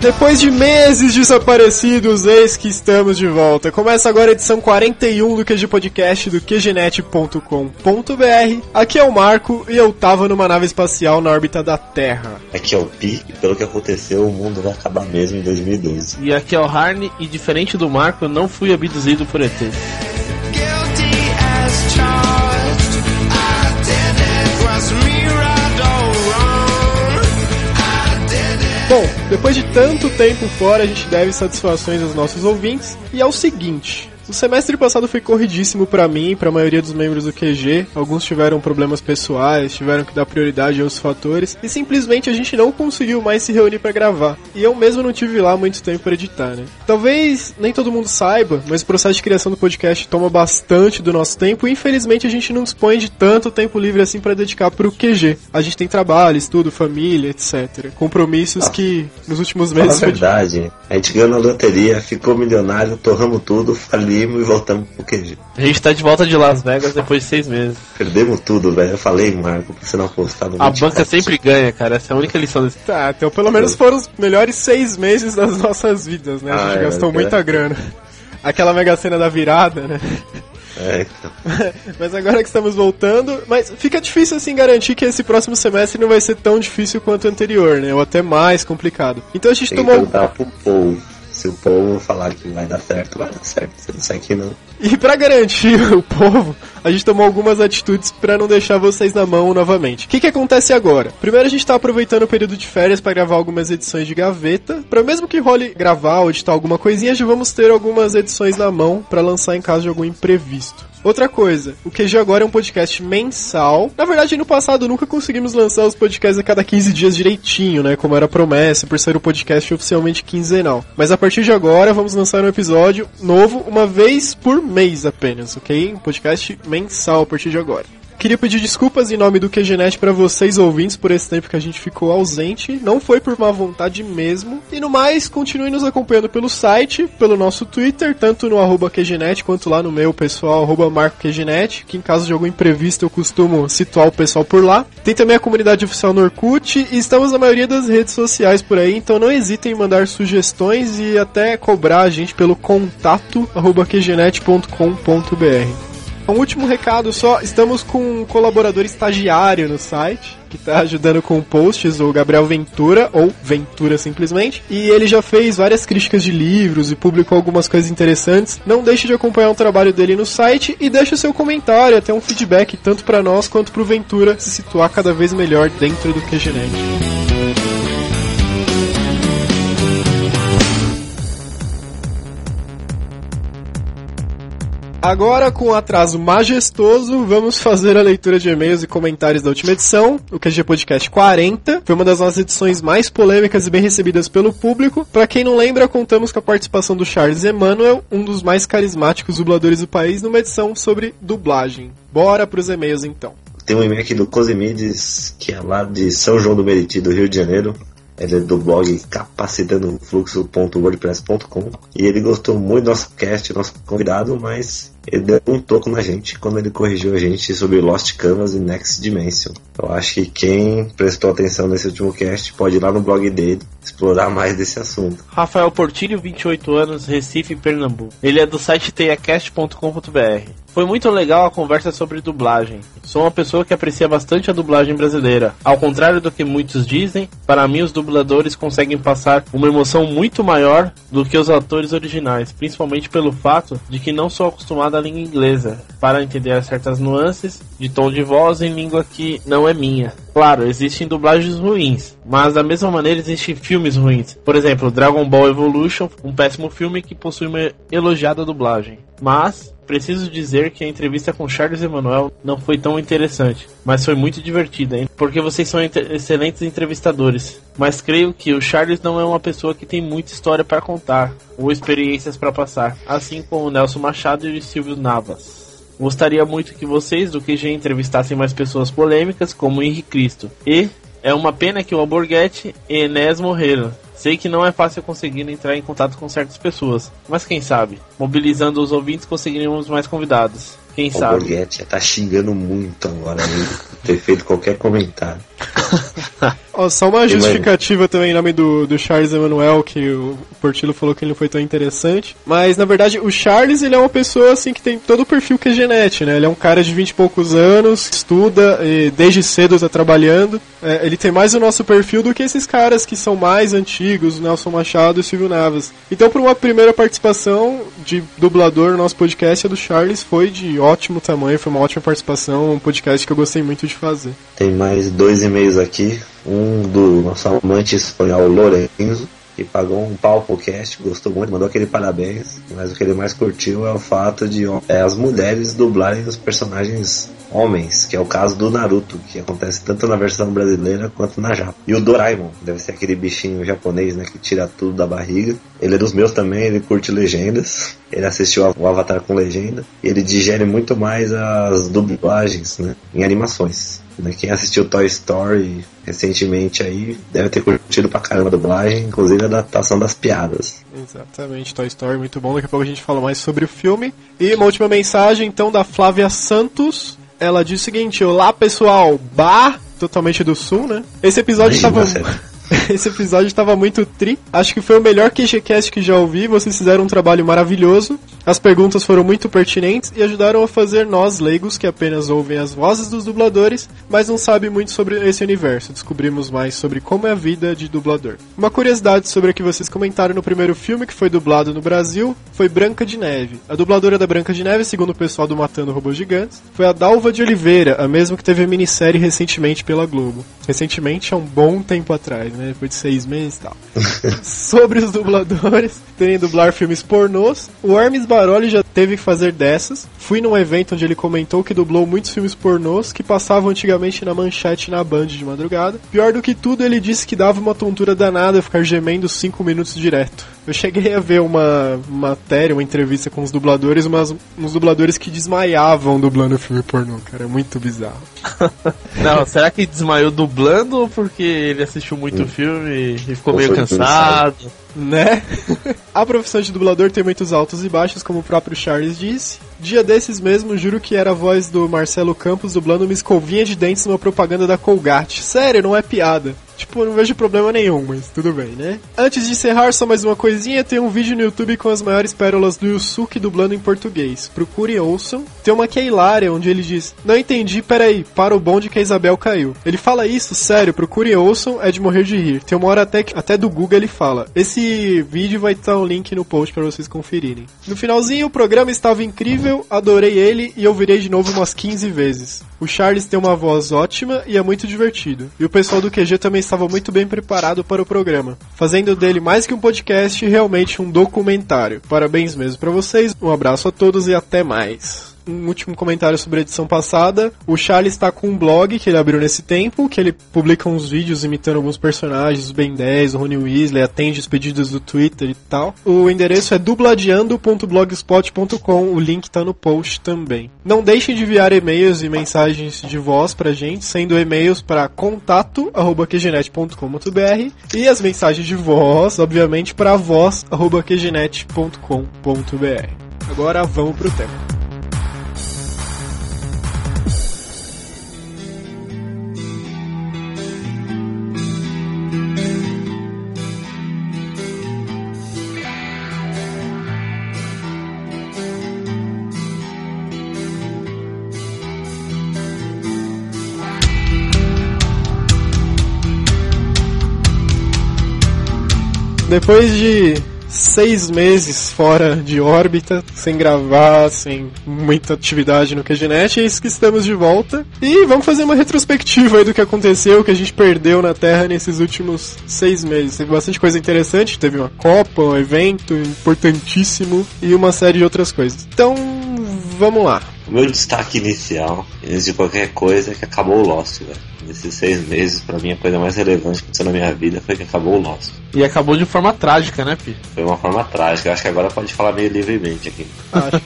Depois de meses desaparecidos, eis que estamos de volta. Começa agora a edição 41 do QG Podcast do QGNet.com.br. Aqui é o Marco e eu tava numa nave espacial na órbita da Terra. Aqui é o Pi e pelo que aconteceu, o mundo vai acabar mesmo em 2012. E aqui é o Harney e diferente do Marco, eu não fui abduzido por ET. Bom, depois de tanto tempo fora, a gente deve satisfações aos nossos ouvintes. E é o seguinte: o semestre passado foi corridíssimo para mim e para a maioria dos membros do QG. Alguns tiveram problemas pessoais, tiveram que dar prioridade a outros fatores e simplesmente a gente não conseguiu mais se reunir para gravar. E eu mesmo não tive lá muito tempo para editar, né? Talvez nem todo mundo saiba, mas o processo de criação do podcast toma bastante do nosso tempo e infelizmente a gente não dispõe de tanto tempo livre assim para dedicar pro QG. A gente tem trabalho, estudo, família, etc. Compromissos que nos últimos meses. Na verdade, a gente ganhou na loteria, ficou milionário, torramos tudo, e voltamos pro QG. A gente tá de volta de Las Vegas depois de seis meses. Perdemos tudo, velho. Eu falei, Marco, pra você não apostar no A banca sempre ganha, cara. Essa é a única lição desse. Tá, então pelo menos foram os melhores seis meses das nossas vidas, né? A gente Ah, é, gastou é. muita grana. Aquela mega cena da virada, né? É, então. mas agora que estamos voltando, mas fica difícil assim garantir que esse próximo semestre não vai ser tão difícil quanto o anterior, né? Ou até mais complicado. Então a gente Tem que tomou. pro povo. Se o povo falar que vai dar certo, vai dar certo. Se não sai aqui não. E pra garantir o povo, a gente tomou algumas atitudes pra não deixar vocês na mão novamente. O que, que acontece agora? Primeiro a gente tá aproveitando o período de férias pra gravar algumas edições de gaveta, Pra mesmo que role gravar ou editar alguma coisinha, já vamos ter algumas edições na mão pra lançar em caso de algum imprevisto. Outra coisa, o QG agora é um podcast mensal. Na verdade, no passado nunca conseguimos lançar os podcasts a cada 15 dias direitinho, né? Como era promessa, por ser um podcast oficialmente quinzenal. Mas a partir de agora, vamos lançar um episódio novo uma vez por mês apenas, ok? Um podcast mensal a partir de agora. Queria pedir desculpas em nome do QGNet para vocês ouvintes por esse tempo que a gente ficou ausente. Não foi por má vontade mesmo. E no mais, continue nos acompanhando pelo site, pelo nosso Twitter, tanto no arroba QGNet quanto lá no meu pessoal, arroba MarcoQGNet, que em caso de algum imprevisto eu costumo situar o pessoal por lá. Tem também a comunidade oficial no Orkut e estamos na maioria das redes sociais por aí, então não hesitem em mandar sugestões e até cobrar a gente pelo contato arroba QGNet.com.br. Um último recado só, estamos com um colaborador estagiário no site, que está ajudando com posts, o Gabriel Ventura, ou Ventura simplesmente, e ele já fez várias críticas de livros e publicou algumas coisas interessantes. Não deixe de acompanhar o trabalho dele no site e deixe seu comentário, até um feedback, tanto para nós quanto para o Ventura se situar cada vez melhor dentro do QGNet. Agora, com um atraso majestoso, vamos fazer a leitura de e-mails e comentários da última edição, o QG Podcast 40. Foi uma das nossas edições mais polêmicas e bem recebidas pelo público. Para quem não lembra, contamos com a participação do Charles Emanuel, um dos mais carismáticos dubladores do país, numa edição sobre dublagem. Bora pros e-mails então. Tem um e-mail aqui do Cosimides, que é lá de São João do Meriti, do Rio de Janeiro. Ele é do blog capacitandofluxo.wordpress.com e ele gostou muito do nosso cast, nosso convidado, mas ele deu um toco na gente quando ele corrigiu a gente sobre Lost Canvas e Next Dimension. Eu acho que quem prestou atenção nesse último cast pode ir lá no blog dele explorar mais desse assunto. Rafael Portilho, 28 anos, Recife, Pernambuco. Ele é do site teiacast.com.br. Foi muito legal a conversa sobre dublagem. Sou uma pessoa que aprecia bastante a dublagem brasileira. Ao contrário do que muitos dizem, para mim os dubladores conseguem passar uma emoção muito maior do que os atores originais, principalmente pelo fato de que não sou acostumado à língua inglesa para entender certas nuances de tom de voz em língua que não é minha. Claro, existem dublagens ruins, mas da mesma maneira existem filmes ruins. Por exemplo, Dragon Ball Evolution, um péssimo filme que possui uma elogiada dublagem. Mas preciso dizer que a entrevista com Charles Emanuel não foi tão interessante, mas foi muito divertida, hein? porque vocês são ente- excelentes entrevistadores. Mas creio que o Charles não é uma pessoa que tem muita história para contar ou experiências para passar, assim como o Nelson Machado e o Silvio Navas. Gostaria muito que vocês do QG entrevistassem mais pessoas polêmicas como Henrique Cristo e É uma pena que o Alborguete e Enes morreram. Sei que não é fácil conseguir entrar em contato com certas pessoas, mas quem sabe, mobilizando os ouvintes conseguiríamos mais convidados. Quem O sabe? Borghetti tá xingando muito agora, né? ter feito qualquer comentário. Ó, só uma justificativa também em nome do, do Charles Emanuel, que o Portillo falou que ele não foi tão interessante. Mas, na verdade, o Charles, ele é uma pessoa, assim, que tem todo o perfil que é Genete, né? Ele é um cara de 20 e poucos anos, estuda, e desde cedo tá trabalhando. É, ele tem mais o nosso perfil do que esses caras que são mais antigos, Nelson Machado e Silvio Navas. Então, por uma primeira participação de dublador no nosso podcast, a do Charles foi de ótimo tamanho, foi uma ótima participação, um podcast que eu gostei muito de fazer. Tem mais dois e-mails aqui. Um do nosso amante espanhol Lorenzo, que pagou um pau pro cast, gostou muito, mandou aquele parabéns. Mas o que ele mais curtiu é o fato de é, as mulheres dublarem os personagens homens, que é o caso do Naruto, que acontece tanto na versão brasileira quanto na japa. E o Doraemon, deve ser aquele bichinho japonês, né, que tira tudo da barriga. Ele é dos meus também, ele curte legendas. Ele assistiu o Avatar com legenda. E ele digere muito mais as dublagens, né, em animações. Né, Quem assistiu Toy Story recentemente aí deve ter curtido pra caramba a dublagem, inclusive a adaptação das piadas. Exatamente, Toy Story, muito bom. Daqui a pouco a gente fala mais sobre o filme. E uma última mensagem, então, da Flávia Santos. Ela diz o seguinte: Olá pessoal, Bar, totalmente do sul, né? Esse episódio estava. Esse episódio estava muito tri. Acho que foi o melhor QGCast que já ouvi. Vocês fizeram um trabalho maravilhoso. As perguntas foram muito pertinentes e ajudaram a fazer nós, leigos, que apenas ouvem as vozes dos dubladores, mas não sabem muito sobre esse universo. Descobrimos mais sobre como é a vida de dublador. Uma curiosidade sobre o que vocês comentaram no primeiro filme que foi dublado no Brasil foi Branca de Neve. A dubladora da Branca de Neve, segundo o pessoal do Matando Robôs Gigantes, foi a Dalva de Oliveira, a mesma que teve a minissérie recentemente pela Globo. Recentemente, há um bom tempo atrás, né? Depois de seis meses e tal. Sobre os dubladores terem dublar filmes pornôs, o Hermes Baroli já teve que fazer dessas. Fui num evento onde ele comentou que dublou muitos filmes pornôs que passavam antigamente na manchete na Band de madrugada. Pior do que tudo, ele disse que dava uma tontura danada ficar gemendo 5 minutos direto. Eu cheguei a ver uma matéria, uma entrevista com os dubladores, umas, uns dubladores que desmaiavam dublando filme pornô, cara. É muito bizarro. Não, será que desmaiou dublando ou porque ele assistiu muito filme e ficou Ou meio cansado? Né? A profissão de dublador tem muitos altos e baixos, como o próprio Charles disse. Dia desses mesmo, juro que era a voz do Marcelo Campos dublando uma escovinha de dentes numa propaganda da Colgate. Sério, não é piada. Tipo, não vejo problema nenhum, mas tudo bem, né? Antes de encerrar, só mais uma coisinha: tem um vídeo no YouTube com as maiores pérolas do Yusuke dublando em português. Procure e ouçam. Tem uma que é hilária, onde ele diz: Não entendi, peraí, para o bonde que a Isabel caiu. Ele fala isso, sério, procure e ouçam, é de morrer de rir. Tem uma hora até, que, até do Google ele fala. Esse vídeo vai estar um link no post para vocês conferirem. No finalzinho, o programa estava incrível, adorei ele e eu virei de novo umas 15 vezes. O Charles tem uma voz ótima e é muito divertido. E o pessoal do QG também estava muito bem preparado para o programa, fazendo dele mais que um podcast, realmente um documentário. Parabéns mesmo para vocês, um abraço a todos e até mais. Um último comentário sobre a edição passada. O Charles está com um blog que ele abriu nesse tempo, que ele publica uns vídeos imitando alguns personagens, os Ben 10, o Rony Weasley, atende os pedidos do Twitter e tal. O endereço é dubladeando.blogspot.com, o link tá no post também. Não deixem de enviar e-mails e mensagens de voz pra gente, sendo e-mails para contato@qgenet.com.br e as mensagens de voz, obviamente, para voz@qgenet.com.br. Agora vamos pro tema. Depois de seis meses fora de órbita, sem gravar, sem muita atividade no QGNet, é isso que estamos de volta. E vamos fazer uma retrospectiva aí do que aconteceu, o que a gente perdeu na Terra nesses últimos seis meses. Teve bastante coisa interessante, teve uma Copa, um evento importantíssimo e uma série de outras coisas. Então, vamos lá. O meu destaque inicial, antes de qualquer coisa, é que acabou o Lost, velho. Nesses seis meses, pra mim, a coisa mais relevante que aconteceu na minha vida foi que acabou o Lost. E acabou de forma trágica, né, Pi? Foi uma forma trágica. Eu acho que agora pode falar meio livremente aqui. Acho.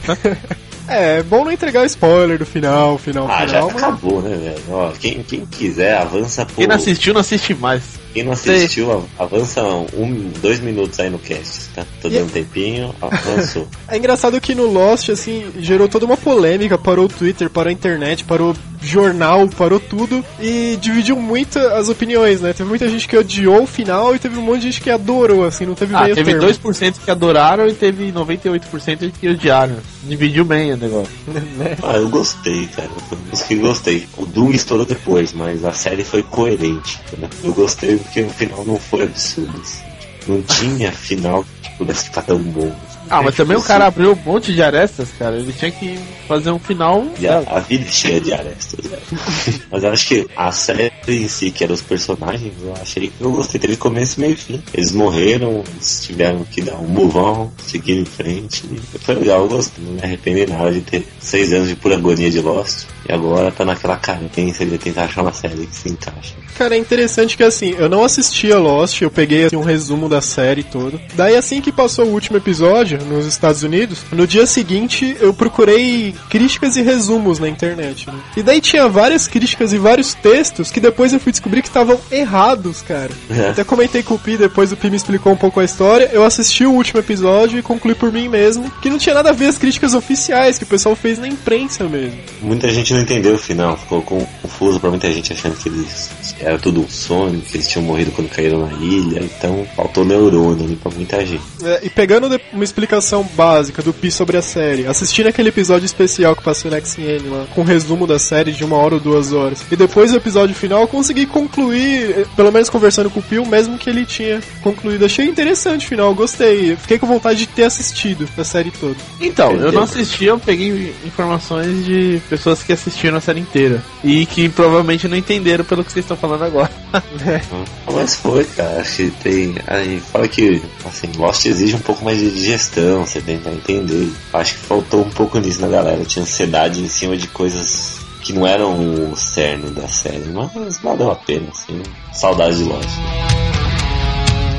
É, é bom não entregar o spoiler do final, final, Ah, já final. mas- acabou, né, velho? Ó, quem, quem quiser, avança por. Quem não assistiu, não assiste mais. Quem não assistiu, av- avança um, dois minutos aí no cast, tá? Tô E- dando um tempinho, avançou. É engraçado que no Lost, assim, gerou toda uma polêmica, parou o Twitter, parou a internet, parou jornal, parou tudo e dividiu muito as opiniões, né? Teve muita gente que odiou o final e teve um monte de gente que adorou, assim, não teve Ah, meio teve termo. 2% que adoraram e teve 98% que odiaram. Dividiu bem o negócio. Ah, eu gostei, cara. Que gostei. O Doom estourou depois, mas a série foi coerente. Né? Eu gostei porque o final não foi absurdo. assim. Não tinha final que pudesse ficar tão bom. Ah, mas também o cara abriu um monte de arestas, cara. Ele tinha que fazer um final. E a, a vida é cheia de arestas, velho. Mas eu acho que a série em si, que eram os personagens, eu achei que eu gostei. Teve começo, meio e fim. Eles morreram, eles tiveram que dar um on, seguir em frente. E foi legal, eu gostei. Não me arrependi nada de ter seis anos de pura agonia de Lost. E agora tá naquela carência de tentar achar uma série que se encaixa. Cara, é interessante que assim, eu não assistia Lost, eu peguei assim, um resumo da série toda. Daí assim que passou o último episódio nos Estados Unidos, no dia seguinte eu procurei críticas e resumos na internet, né? E daí tinha várias críticas e vários textos que depois eu fui descobrir que estavam errados, cara. É. Até comentei com o Pi, depois o Pi me explicou um pouco a história. Eu assisti o último episódio e concluí por mim mesmo que não tinha nada a ver as críticas oficiais que o pessoal fez na imprensa mesmo. Muita gente não entendeu o final, ficou confuso pra muita gente achando que eles era tudo um sonho, que eles tinham morrido quando caíram na ilha, então faltou neurônio ali pra muita gente. É, e pegando uma explicação básica do Pi sobre a série, assistindo aquele episódio especial que passou na XN lá, com resumo da série de uma hora ou duas horas, e depois do episódio final, eu consegui concluir, eh, pelo menos conversando com o Pi, o mesmo que ele tinha concluído. Achei interessante o final, gostei. Fiquei com vontade de ter assistido a série toda. Então, eu não assisti, eu peguei informações de pessoas que assistiram a série inteira. E que provavelmente não entenderam pelo que vocês estão falando agora. Mas foi, cara, acho que tem. Aí fala que assim, Lost exige um pouco mais de digestão, você tentar entender. Acho que faltou um pouco nisso na galera, tinha ansiedade em cima de coisas que não eram o cerne da série, mas valeu a pena, assim. Saudade de Lost.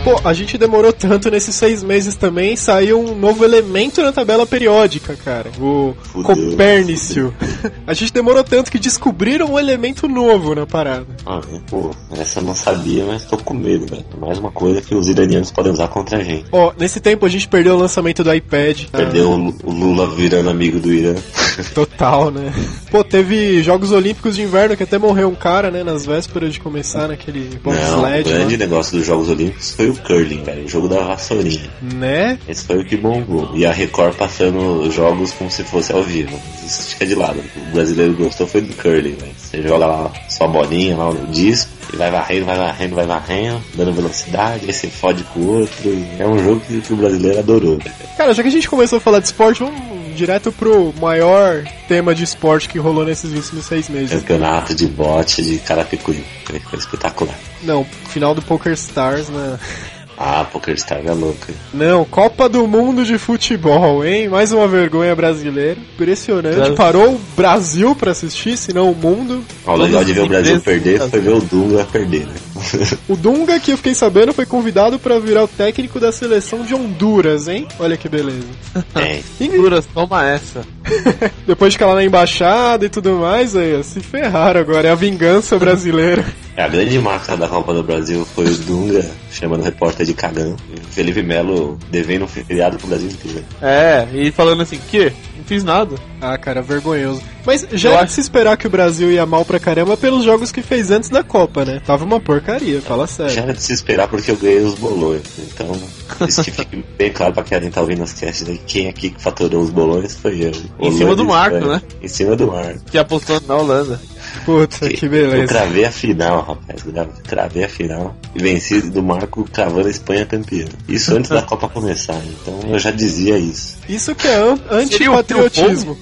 Pô, a gente demorou tanto nesses seis meses também, saiu um novo elemento na tabela periódica, cara. O Fudeu, Copérnicio. A gente demorou tanto que descobriram um elemento novo na parada. Ah, pô, essa eu não sabia, mas tô com medo, velho. Mais uma coisa que os iranianos podem usar contra a gente. Ó, nesse tempo a gente perdeu o lançamento do iPad. Perdeu o Lu- o Lula virando amigo do Irã. Total, né? Pô, teve Jogos Olímpicos de Inverno que até morreu um cara, né? Nas vésperas de começar naquele Não, o bobsled grande lá. negócio dos Jogos Olímpicos foi o curling, velho. O jogo da vassourinha. Né? Esse foi o que bombou. E a Record passando os jogos como se fosse ao vivo. Isso fica de lado. O brasileiro gostou foi do curling, velho. Você joga lá sua bolinha lá no disco e vai varrendo, vai varrendo, vai varrendo, dando velocidade, aí você fode com o outro. É um jogo que, que o brasileiro adorou. Cara, já que a gente começou a falar de esporte, vamos direto pro maior tema de esporte que rolou nesses últimos seis meses. Campeonato de bote de Carapicuí. Foi, foi espetacular. Não, final do Poker Stars, né? Ah, Poker Star é louco. Não, Copa do Mundo de Futebol, hein? Mais uma vergonha brasileira. Impressionante. Parou o Brasil pra assistir, se não o mundo. Ó, O legal de ver o Brasil perder foi ver o Dunga perder, né? O Dunga, que eu fiquei sabendo, foi convidado pra virar o técnico da seleção de Honduras, hein? Olha que beleza. É, Honduras, toma essa. Depois de ficar lá na embaixada e tudo mais, aí, ó, se ferraram agora. É a vingança brasileira. A grande marca da Copa do Brasil foi o Dunga chamando o repórter de cagão. Felipe Melo devendo um feriado pro Brasil inteiro. É, e falando assim, que? Não fiz nada. Ah, cara, vergonhoso. Mas já Eu era acho- de se esperar que o Brasil ia mal pra caramba pelos jogos que fez antes da Copa, né? Tava uma porcaria, fala sério. Já era de se esperar porque eu ganhei os bolões. Então, isso que fique bem claro pra quem tá ouvindo as casts aí. Quem aqui que faturou os bolões foi eu. Em cima do Marco, né? Em cima do Marco. Que apostou na Holanda. Puta, que Eu beleza. cravei a final, rapaz. Eu Cravei a final. E venci do Marco cravando a Espanha campeã. Isso antes da Copa começar. Então eu já dizia isso. Isso que é o antipatriotismo.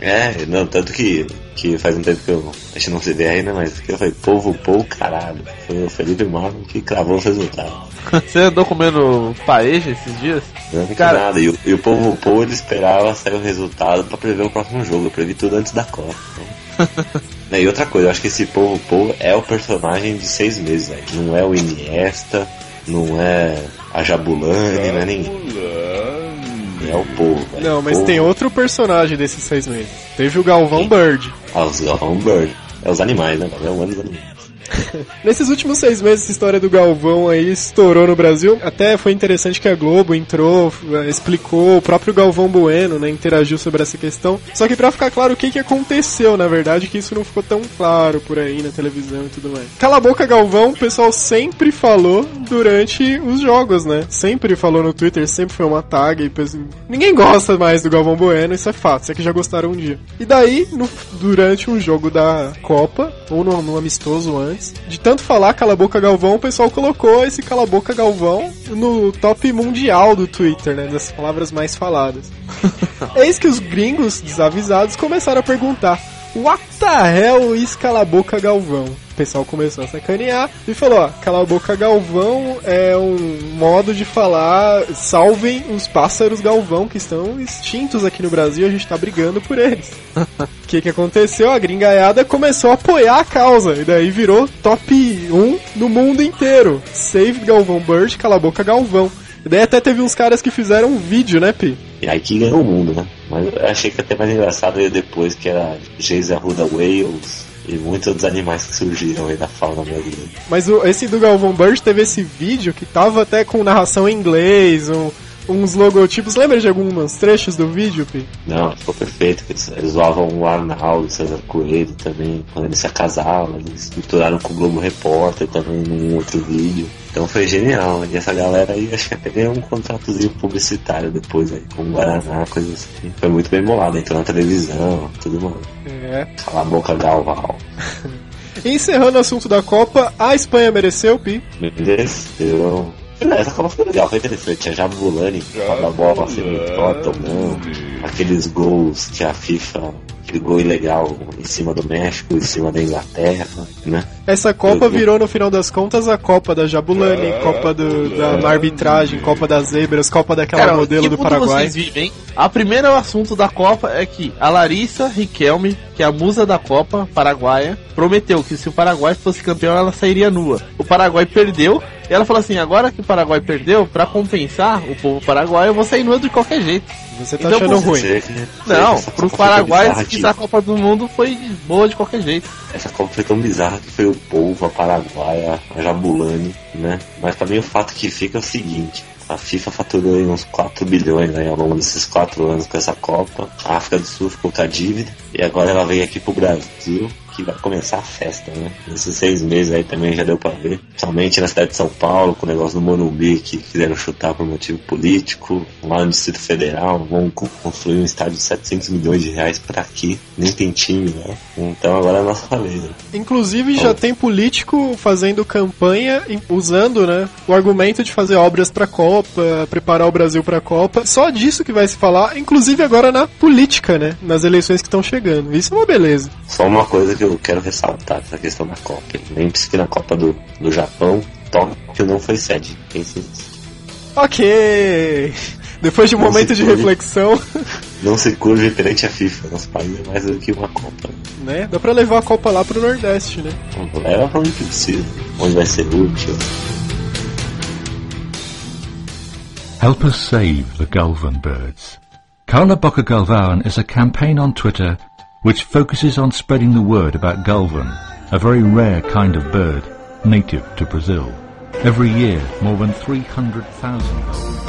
É, não, tanto que, que faz um tempo que eu, a gente não se vê ainda, mas que eu falei, povo, povo, caralho. Foi o Felipe Marco que cravou os resultados. Você andou comendo paeja esses dias? Não é Cara- nada. E, o- e o povo, povo, ele esperava sair o resultado pra prever o próximo jogo. Eu previ tudo antes da Copa. Então... Né, e outra coisa, eu acho que esse povo, povo é o personagem de seis meses, velho. Não é o Iniesta, não é a Jabulani, não é ninguém. É o povo. velho. Não, mas Pô, tem outro personagem desses seis meses. Teve o Galvão Bird. Ah, os Galvão Bird. É os animais, né? É o ano dos animais. Nesses últimos seis meses, essa história do Galvão aí estourou no Brasil. Até foi interessante que a Globo entrou, eh, explicou, o próprio Galvão Bueno, né, interagiu sobre essa questão. Só que pra ficar claro o que, que aconteceu, na verdade, que isso não ficou tão claro por aí na televisão e tudo mais. Cala a boca, Galvão, o pessoal sempre falou durante os jogos, né? Sempre falou no Twitter, sempre foi uma tag. Ninguém gosta mais do Galvão Bueno, isso é fato, é que já gostaram um dia. E daí, no- durante um jogo da Copa, ou no amistoso antes, de tanto falar Cala a Boca Galvão, o pessoal colocou esse Cala a Boca Galvão no top mundial do Twitter, né? Das palavras mais faladas. Eis que os gringos desavisados começaram a perguntar: What the hell is Cala a Boca Galvão? O pessoal começou a sacanear e falou: ó, Cala a Boca Galvão é um modo de falar salvem os pássaros Galvão que estão extintos aqui no Brasil, a gente tá brigando por eles. O que que aconteceu? A gringaiada começou a apoiar a causa e daí virou top 1 no mundo inteiro. Save Galvão Bird, Cala a Boca Galvão. E daí até teve uns caras que fizeram um vídeo, né, Pi? E aí que ganhou o mundo, né? Mas eu achei que até mais engraçado veio depois, que era Jason Arruda Wales e muitos outros animais que surgiram aí da fauna brasileira. Mas o- esse do Galvão Bird teve esse vídeo que tava até com narração em inglês, um- uns logotipos. Lembra de alguns trechos do vídeo, Pi? Não, ficou perfeito. Eles, eles zoavam o Arnaldo, o César Coelho também, quando eles se casavam, eles misturaram com o Globo Repórter também num outro vídeo. Então foi genial. E essa galera aí acho que até ganhou um contratozinho publicitário depois aí, com o Guaraná, coisa assim. Foi muito bem bolado, entrou na televisão, tudo mais. É. Cala a boca, Galval. Encerrando o assunto da Copa, a Espanha mereceu, Pi? Mereceu. Essa Copa foi legal, foi interessante. Tinha Jabulani, a bola semi-tota ou não. Aqueles gols que a FIFA, aquele gol ilegal em cima do México, em cima da Inglaterra, né? Essa Copa Eu- eu- virou, no final das contas, a Copa da Jabulani, Copa do- da arbitragem, Copa das zebras, Copa daquela modelo que do Paraguai. vocês vivem? A primeira assunto da Copa é que a Larissa Riquelme, que é a musa da Copa paraguaia, prometeu que se o Paraguai fosse campeão ela sairia nua. O Paraguai perdeu e ela falou assim: agora que o Paraguai perdeu, pra compensar o povo paraguaio, eu vou sair nua de qualquer jeito. Você tá Então, achando ruim. Dizer Não, essa pros Copa foi tão paraguaios bizarra que que- a Copa do Mundo foi boa de qualquer jeito. Essa Copa foi tão bizarra que foi o povo, a Paraguaia, a Jabulani, né? Mas também o fato que fica é o seguinte. A FIFA faturou aí uns 4 bilhões né, ao longo desses 4 anos com essa Copa. A África do Sul ficou com a dívida. E agora ela veio aqui pro Brasil, que vai começar a festa, né? Nesses seis meses aí também já deu pra ver. Somente na cidade de São Paulo, com o negócio do Morumbi, que quiseram chutar por motivo político. Lá no Distrito Federal, vão co- construir um estádio de 700 milhões de reais pra aqui. Nem tem time, né? Então agora é a nossa vez. né? Inclusive já tem político fazendo campanha usando, né, o argumento de fazer obras pra Copa, preparar o Brasil pra Copa. Só disso que vai se falar, inclusive agora na política, né, nas eleições que estão chegando. Isso é uma beleza. Só uma coisa que eu quero ressaltar essa questão da Copa. Lembre-se que na Copa do, do Japão, Tóquio não foi sede. Pense nisso. OK. Depois de um Não momento de curve. reflexão, Não se curve perante a FIFA. Nosso país é mais do que uma Copa. né, dá pra levar a Copa lá pro Nordeste, né? Leva pra onde precisa, onde vai ser útil. Help us save the Galvan birds. Carla Boca Galvan is a campaign on Twitter which focuses on spreading the word about Galvan, a very rare kind of bird native to Brazil. Every year, more than 300,000 Galvan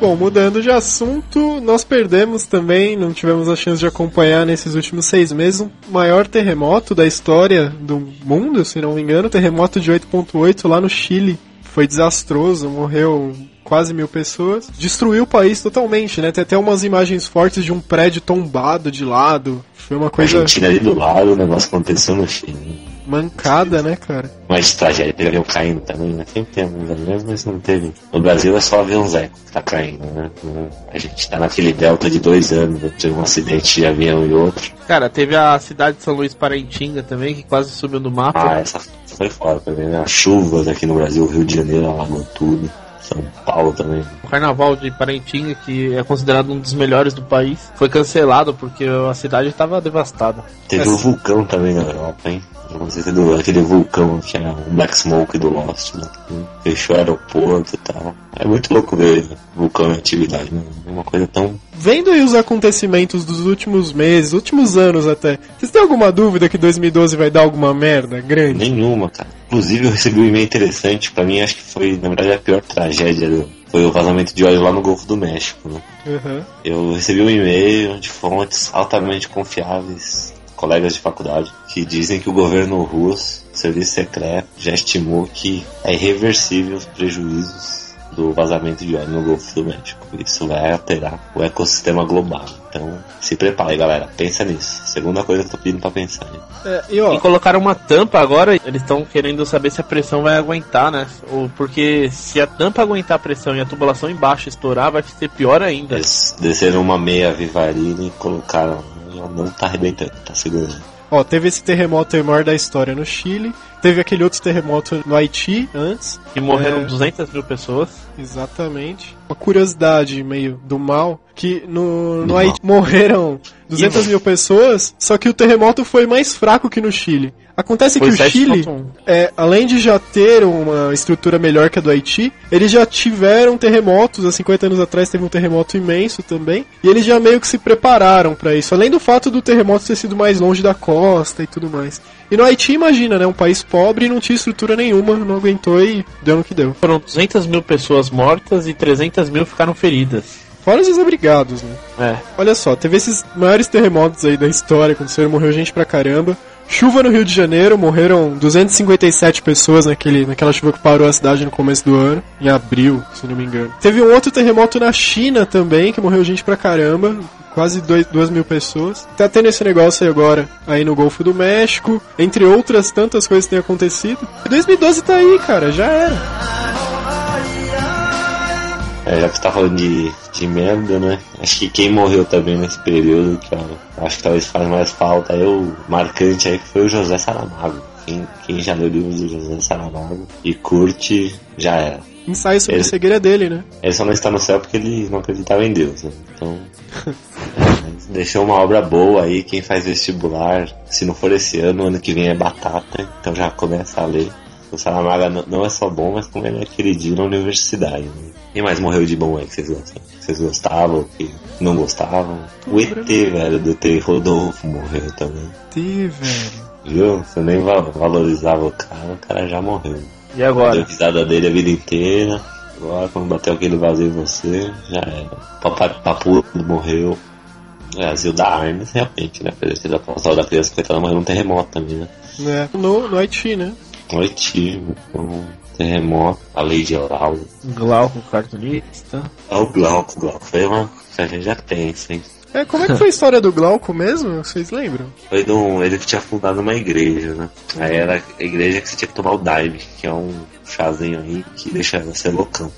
Bom, mudando de assunto, nós perdemos também, não tivemos a chance de acompanhar nesses últimos seis meses, o maior terremoto da história do mundo, se não me engano, terremoto de 8.8 lá no Chile. Foi desastroso, morreu quase mil pessoas. Destruiu o país totalmente, né? Tem até umas imagens fortes de um prédio tombado de lado. Foi uma A coisa Argentina ali do lado, o negócio aconteceu no Chile. mancada, né, cara? Mas tragédia, teve avião caindo também, né? Sempre tem alguns aviões, mas não teve. No Brasil é só avião Zé que tá caindo, né? A gente tá naquele delta de dois anos, né? teve um acidente de avião e outro. Cara, teve a cidade de São Luís Parentinga também, que quase sumiu do mapa. Ah, essa foi fora também, né? As chuvas aqui no Brasil, Rio de Janeiro alagou tudo. São Paulo também. O carnaval de Parentinga, que é considerado um dos melhores do país, foi cancelado porque a cidade estava devastada. Teve o vulcão também na Europa, hein? Se é do, aquele vulcão que é o Black Smoke do Lost, né? Fechou o aeroporto e tal. É muito louco ver vulcão em atividade, né? É uma coisa tão. Vendo aí os acontecimentos dos últimos meses, últimos anos até, vocês têm alguma dúvida que 2012 vai dar alguma merda grande? Nenhuma, cara. Inclusive eu recebi um e-mail interessante, pra mim acho que foi, na verdade, a pior tragédia do, foi o vazamento de óleo lá no Golfo do México, né? Uhum. Eu recebi um e-mail de fontes altamente confiáveis, colegas de faculdade, que dizem que o governo russo, serviço secreto, já estimou que é irreversível os prejuízos do vazamento de óleo no Golfo do México. Isso vai alterar o ecossistema global. Então, se prepare, galera. Pensa nisso. Segunda coisa que eu tô pedindo pra pensar. É, e ó, E colocaram uma tampa agora, eles estão querendo saber se a pressão vai aguentar, né? Ou porque se a tampa aguentar a pressão e a tubulação embaixo estourar, vai ser pior ainda. Eles desceram uma meia vivarina e colocaram. Não tá arrebentando, tá segurando. ó, teve esse terremoto aí maior da história no Chile, teve aquele outro terremoto no Haiti antes, E morreram É. 200 mil pessoas. Exatamente. Uma curiosidade meio do mal, que no, no Haiti morreram 200 mil pessoas, só que o terremoto foi mais fraco que no Chile. Acontece Foi que o Chile, 7.1. é, além de já ter uma estrutura melhor que a do Haiti, eles já tiveram terremotos, há 50 anos atrás teve um terremoto imenso também, e eles já meio que se prepararam para isso, além do fato do terremoto ter sido mais longe da costa e tudo mais. E no Haiti, imagina, né, um país pobre e não tinha estrutura nenhuma, não aguentou e deu no que deu. Foram 200 mil pessoas mortas e 300 mil ficaram feridas. Fora os desabrigados, né? É. Olha só, teve esses maiores terremotos aí da história, aconteceram, morreu gente pra caramba. Chuva no Rio de Janeiro, morreram 257 pessoas naquele, naquela chuva que parou a cidade no começo do ano, em abril, se não me engano. Teve um outro terremoto na China também, que morreu gente pra caramba, quase 2 mil pessoas. Tá tendo esse negócio aí agora, aí no Golfo do México, entre outras tantas coisas que têm acontecido. E 2012 tá aí, cara, já era. É, já que você tá falando de, de merda, né? Acho que quem morreu também nesse período, que ó, acho que talvez faz mais falta, aí o marcante aí que foi o José Saramago. Quem, quem já leu livros do José Saramago e curte, já era. Ensaio sobre Ele- cegueira dele, né? Ele só não está no céu porque ele não acreditava em Deus, né? Então. é, deixou uma obra boa aí, quem faz vestibular, se não for esse ano, ano que vem é batata, então já começa a ler. O Saramago não- é só bom, mas como ele é queridinho na universidade. Né? Quem mais morreu de bom aí que vocês gostam? Que Vocês gostavam, que não gostavam? O ET, velho, do ET Rodolfo morreu também. Ti, velho. Viu? Você nem va- valorizava o cara, o cara já morreu. E Deu agora? risada dele a vida inteira. Agora, quando bateu aquele vazio em você, já era. Papai Papu morreu. É, a Zilda Arnes, realmente, né? Apesar da postal da criança, coitada, morreu num terremoto também, né? né? No, no Haiti, né? Noite, um terremoto, a Lady Oral. Glauco, cartunista. Ah, o Glauco, Glauco. Foi uma tragédia tensa, hein? É, como é que foi a história do Glauco mesmo? Vocês lembram? Foi de um, ele tinha fundado uma igreja, né? Aí era a igreja que você tinha que tomar o Daime, que é um chazinho aí que deixa você loucão.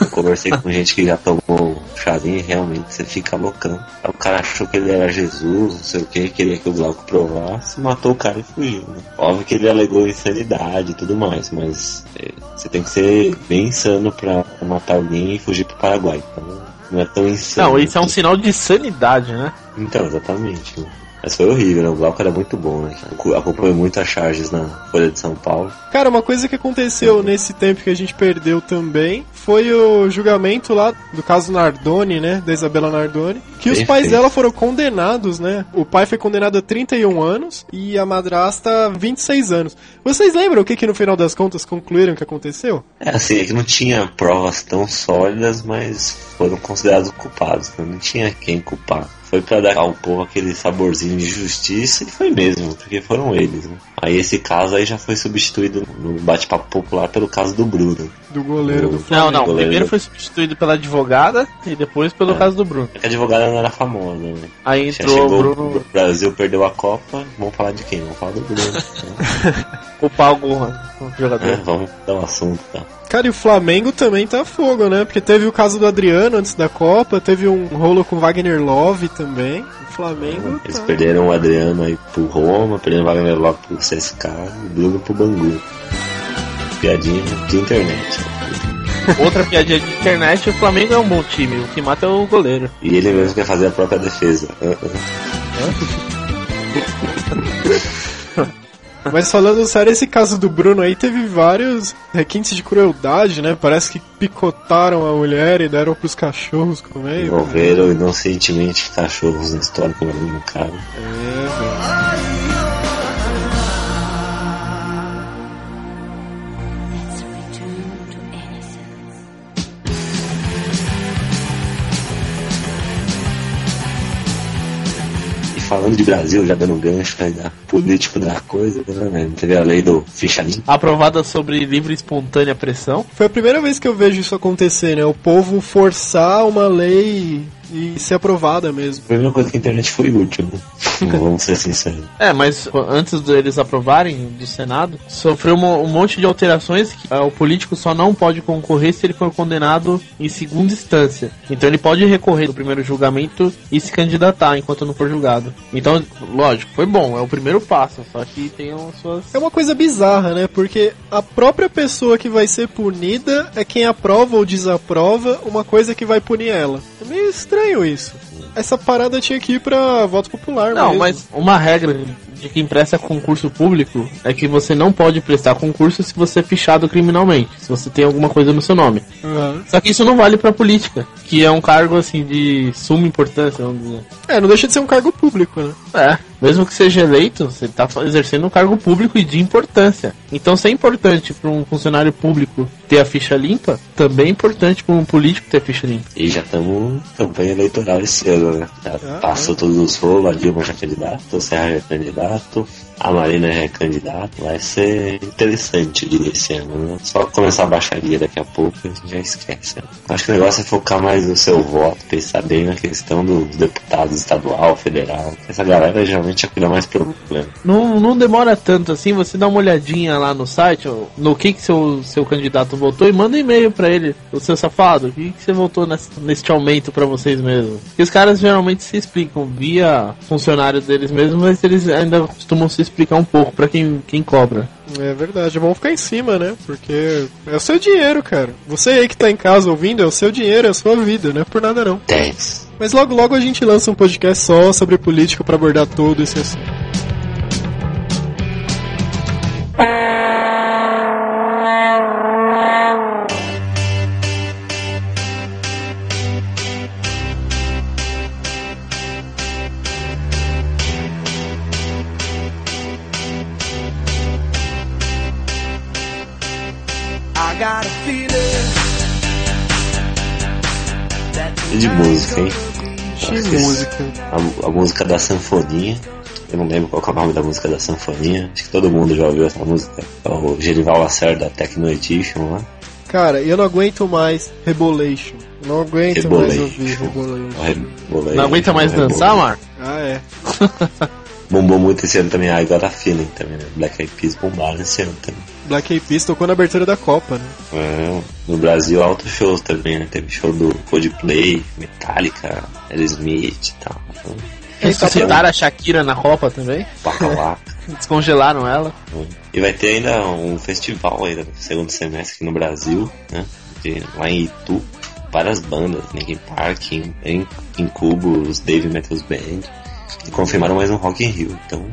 Eu conversei com gente que já tomou chazinho e realmente você fica loucão. Aí o cara achou que ele era Jesus, não sei o que, queria que o Glauco provasse, matou o cara e fugiu, né? Óbvio que ele alegou insanidade e tudo mais, mas é, você tem que ser bem insano pra matar alguém e fugir pro Paraguai. Então não é tão insano. Não, isso é um sinal de sanidade, né? Então, exatamente. Mas foi horrível, né? O Glauco era muito bom, né? Acompanhou muito as charges na Folha de São Paulo. Cara, uma coisa que aconteceu nesse tempo que a gente perdeu também foi o julgamento lá do caso Nardoni, né? Da Isabela Nardoni. Que os Bem pais dela foram condenados, né? O pai foi condenado a 31 anos e a madrasta a 26 anos. Vocês lembram o que, que no final das contas concluíram que aconteceu? É assim, é que não tinha provas tão sólidas, mas foram considerados culpados. né? Não tinha quem culpar. Foi pra dar ao povo aquele saborzinho de justiça e foi mesmo, porque foram eles, né? Aí esse caso aí já foi substituído no bate-papo popular pelo caso do Bruno. Do goleiro do Não, Não, Flamengo. não. Goleiro. Primeiro foi substituído pela advogada e depois pelo É. caso do Bruno. É a advogada não era famosa, né? Aí Já entrou o chegou, Bruno o Brasil perdeu a Copa, vamos falar de quem? Vamos falar do Bruno. né? culpar algum o jogador. É, vamos dar um assunto, tá? Cara, e o Flamengo também tá fogo, né? Porque teve o caso do Adriano antes da Copa, teve um rolo com Wagner Love também. O Flamengo. Eles tá- perderam o Adriano aí pro Roma, perderam o Wagner Love pro CSK e o Bruno pro Bangu. Piadinha de internet. Outra piadinha de internet, o Flamengo é um bom time, o que mata é o goleiro. E ele mesmo quer fazer a própria defesa. Mas falando sério, esse caso do Bruno aí teve vários requintes de crueldade, né? Parece que picotaram a mulher e deram pros cachorros comer. Envolveram inocentemente cachorros na história como no cara. É, velho. Falando de Brasil, já dando um gancho aí da político da coisa, né? Teve a lei do ficha limpa. Aprovada sobre livre e espontânea pressão. Foi a primeira vez que eu vejo isso acontecer, né? O povo forçar uma lei e ser aprovada mesmo. A primeira coisa que a internet foi útil, né? Vamos ser sinceros. É, mas antes deles aprovarem do Senado, sofreu um, um monte de alterações que ah, o político só não pode concorrer se ele for condenado em segunda instância. Então ele pode recorrer do primeiro julgamento e se candidatar enquanto não for julgado. Então, lógico, foi bom, é o primeiro passo, só que tem as suas. É uma coisa bizarra, né? Porque a própria pessoa que vai ser punida é quem aprova ou desaprova uma coisa que vai punir ela. É meio estranho isso. Essa parada tinha que ir pra voto popular, Não, mesmo. mas uma regra de quem presta concurso público é que você não pode prestar concurso se você é fichado criminalmente, se você tem alguma coisa no seu nome. Aham. Só que isso não vale pra política, que é um cargo assim de suma importância, vamos dizer. É, não deixa de ser um cargo público, né? É, mesmo que seja eleito, você tá fa- exercendo um cargo público e de importância. Então, se é importante para um funcionário público ter a ficha limpa, também é importante para um político ter a ficha limpa. E já estamos em campanha eleitoral esse ano, né? Já passou todos os rolos, a Dilma já é candidato, o Serra já é candidato, a Marina é candidato. Vai ser interessante, eu esse ano, né? Só começar a baixaria daqui a pouco, gente já esquece. né? Acho que o negócio é focar mais no seu voto, pensar bem na questão dos deputados estadual, federal. Essa galera geralmente é cuida mais pelo problema. Não, não demora tanto assim, você dá uma olhadinha lá no site, no que, que seu, seu candidato votou e manda um e-mail pra ele, o seu safado, o que, que você votou nesse, neste aumento pra vocês mesmos. E os caras geralmente se explicam via funcionário deles mesmos, mas eles ainda costumam se explicar um pouco pra quem, quem cobra. É verdade, vamos ficar em cima, né? Porque é o seu dinheiro, cara. Você aí que tá em casa ouvindo, é o seu dinheiro, é a sua vida, não é por nada não. 10. Mas logo logo a gente lança um podcast só sobre política pra abordar todo esse assunto. E de música, hein? De música. A, a música da Sanfoninha. Eu não lembro qual que é o nome da música da Sanfoninha. Acho que todo mundo já ouviu essa música. É o Genival Lacerda Techno Edition lá. Cara, eu não aguento mais Rebolation. Não aguento mais ouvir Rebolation. Rebolation. Rebolation. Não aguenta mais dançar, Marco? Ah, é. Bombou muito esse ano também a I Got a Feeling também, né? Black Eyed Peas bombaram esse ano também. Black Eyed Peas tocou na abertura da Copa, né? É, no Brasil, altos shows também, né? Teve show do Coldplay, Metallica, Aerosmith e tal. Então, Ressuscitaram a Shakira na Copa também? Descongelaram ela. E vai ter ainda um festival ainda no segundo semestre aqui no Brasil, né? De, lá em Itu. Várias bandas, Linkin Park, em, em Cubos, Dave Metals Band. E confirmaram mais um Rock in Rio. Então,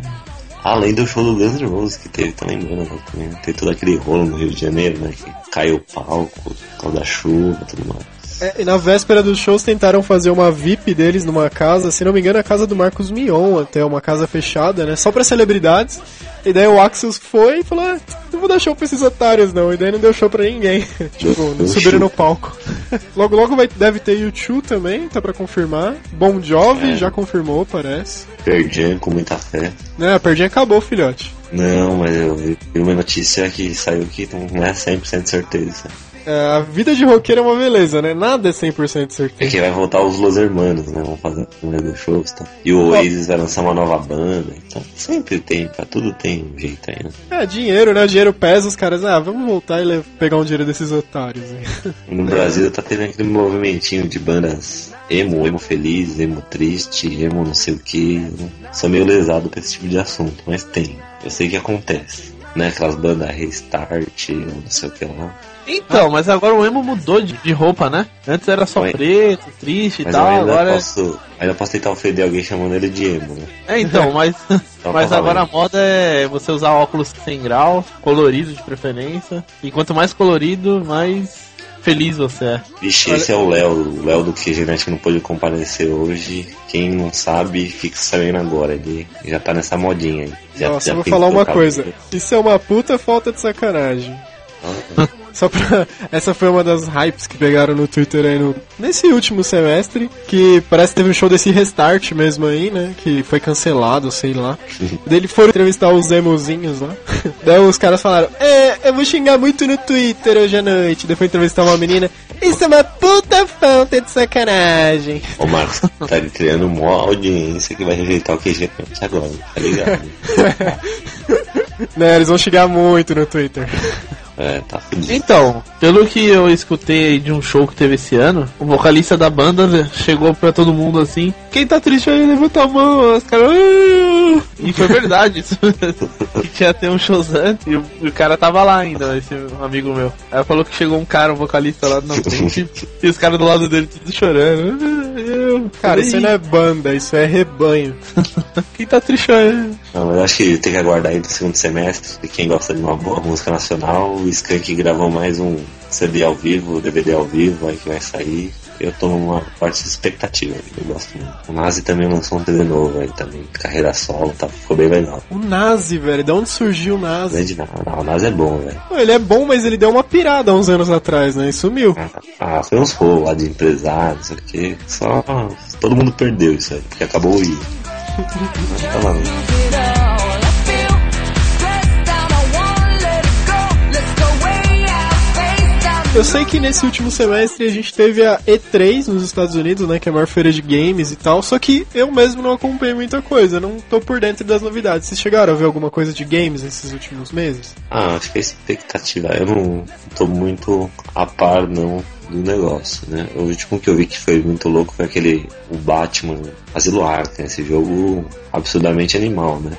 além do show do Guns N' Roses que teve também, né? Também tem todo aquele rolo no Rio de Janeiro, né? Que caiu o palco, por causa da chuva tudo mais. É, e na véspera dos shows tentaram fazer uma VIP deles numa casa, se não me engano, a casa do Marcos Mion, até uma casa fechada, né? Só pra celebridades. E daí o Axel foi e falou: ah, não vou dar show pra esses otários, não. E daí não deu show pra ninguém. tipo, não subiram no palco. logo, logo vai, deve ter YouTube também, tá pra confirmar. Bon Jovi É. já confirmou, parece. Perdian com muita fé. Né, a perdinha acabou, filhote. Não, mas eu vi uma notícia que saiu que não é 100% certeza. É, a vida de roqueiro é uma beleza, né? Nada é 100% É certeza. que vai voltar os Los Hermanos, né? Vão fazer o primeiro show e tal. E o Oasis vai lançar uma nova banda. Então, sempre tem, pra tudo tem um jeito aí, né? É, dinheiro, né? Dinheiro pesa, os caras, ah, vamos voltar e pegar um dinheiro desses otários. aí. E no Brasil tá tendo aquele movimentinho de bandas emo, emo feliz, emo triste, emo não sei o que. Sou meio lesado pra esse tipo de assunto, mas tem. Eu sei que acontece. né? Aquelas bandas Restart, não sei o que lá. Então, mas agora o emo mudou de, de roupa, né? Antes era só Oi. preto, triste e Mas eu tal, ainda agora... é- posso, ainda posso tentar ofender alguém chamando ele de emo, né? É, então, mas, Só mas agora a moda é você usar óculos sem grau, colorido de preferência. E quanto mais colorido, mais feliz você é. Vixe, esse é o Léo, o Léo do que genético não pôde comparecer hoje. Quem não sabe, fica sabendo agora. Ele já tá nessa modinha aí. Já, Nossa, já eu vou pintou falar uma cabelo. coisa. Isso é uma puta falta de sacanagem. Ah, Só pra. Essa foi uma das hypes que pegaram no Twitter aí no. Nesse último semestre. Que parece que teve um show desse restart mesmo aí, né? Que foi cancelado, sei lá. Daí eles foram entrevistar os emozinhos lá. Daí os caras falaram: É, eu vou xingar muito no Twitter hoje à noite. Depois entrevistar uma menina. Isso é uma puta falta de sacanagem. Ô Marcos, tá criando uma audiência que vai rejeitar o QG agora, tá ligado? né, eles vão xingar muito no Twitter. É, tá fudido. Então, pelo que eu escutei aí de um show que teve esse ano, o vocalista da banda chegou pra todo mundo assim: Quem tá triste aí, levanta a mão. Os caras. E foi verdade isso. que tinha até um antes e o, o cara tava lá ainda, esse amigo meu. Aí falou que chegou um cara, um vocalista lá na frente, e os caras do lado dele tudo chorando. "Ah, eu, Cara, isso não é banda, isso é rebanho. Quem tá triste aí? Não, mas eu acho que tem que aguardar aí no segundo semestre. E quem gosta de uma boa música nacional, o Skank gravou mais um CD ao vivo, DVD ao vivo, aí que vai sair. Eu tô numa forte expectativa, eu gosto muito. O Nazi também lançou um CD novo aí também, carreira solo, tá, ficou bem legal. O Nazi, velho, de onde surgiu o Nazi? Grande não, não, o Nazi é bom, velho. Ele é bom, mas ele deu uma pirada uns anos atrás, né? E sumiu. Ah, foi uns rolos lá de empresário, não sei o que. Só todo mundo perdeu isso aí, porque acabou o I. Tá lá, Eu sei que nesse último semestre a gente teve a E3 nos Estados Unidos, né? Que é a maior feira de games e tal. Só que eu mesmo não acompanhei muita coisa, não tô por dentro das novidades. Vocês chegaram a ver alguma coisa de games nesses últimos meses? Ah, acho que a expectativa. Eu não tô muito a par, não, do negócio, né? O último que eu vi que foi muito louco foi aquele. O Batman Asilo Arkham, esse jogo absurdamente animal, né?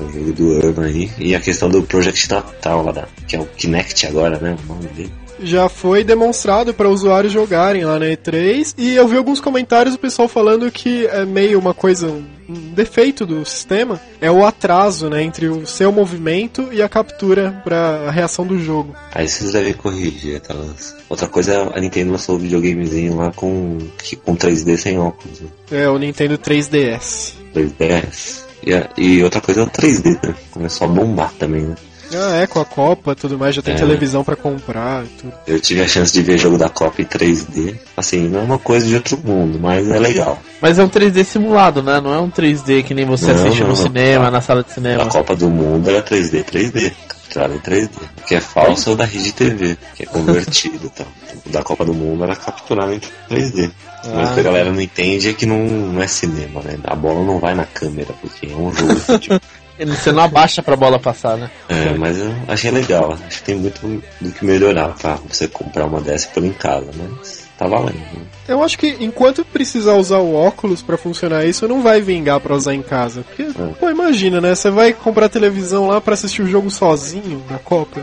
O jogo do ano aí. E a questão do Project Natal lá, da, que é o Kinect agora, né? O nome dele. Já foi demonstrado para usuários jogarem lá na E3 e eu vi alguns comentários do pessoal falando que é meio uma coisa, um defeito do sistema é o atraso, né, entre o seu movimento e a captura para a reação do jogo. Aí vocês devem corrigir aquelas. Outra coisa, a Nintendo lançou um videogamezinho lá com, com 3D sem óculos, né? É o Nintendo 3DS. 3DS. E, a- e outra coisa é o 3D, né? Começou a bombar também, né? Ah, é, com a Copa tudo mais, já tem É. televisão pra comprar e tudo. Eu tive a chance de ver jogo da Copa em 3D. Assim, não é uma coisa de outro mundo, mas é legal. Mas é um 3D simulado, né? Não é um 3D que nem você Não, assiste não, no não. cinema, na sala de A cinema. Copa do Mundo era 3D, 3D. Capturado em 3D. O que é falso é o da Rede TV, que é convertido e tal. O da Copa do Mundo era capturado em 3D. Mas o que a galera não entende é que não, não é cinema, né? A bola não vai na câmera, porque é um jogo futebol. Você não abaixa pra bola passar, né? É, mas eu achei legal. Acho que tem muito do que melhorar pra você comprar uma dessa e pôr em casa, mas tá valendo. né? Eu acho que enquanto precisar usar o óculos pra funcionar isso, não vai vingar pra usar em casa. Porque, pô, imagina, né? Você vai comprar televisão lá pra assistir o jogo sozinho na Copa.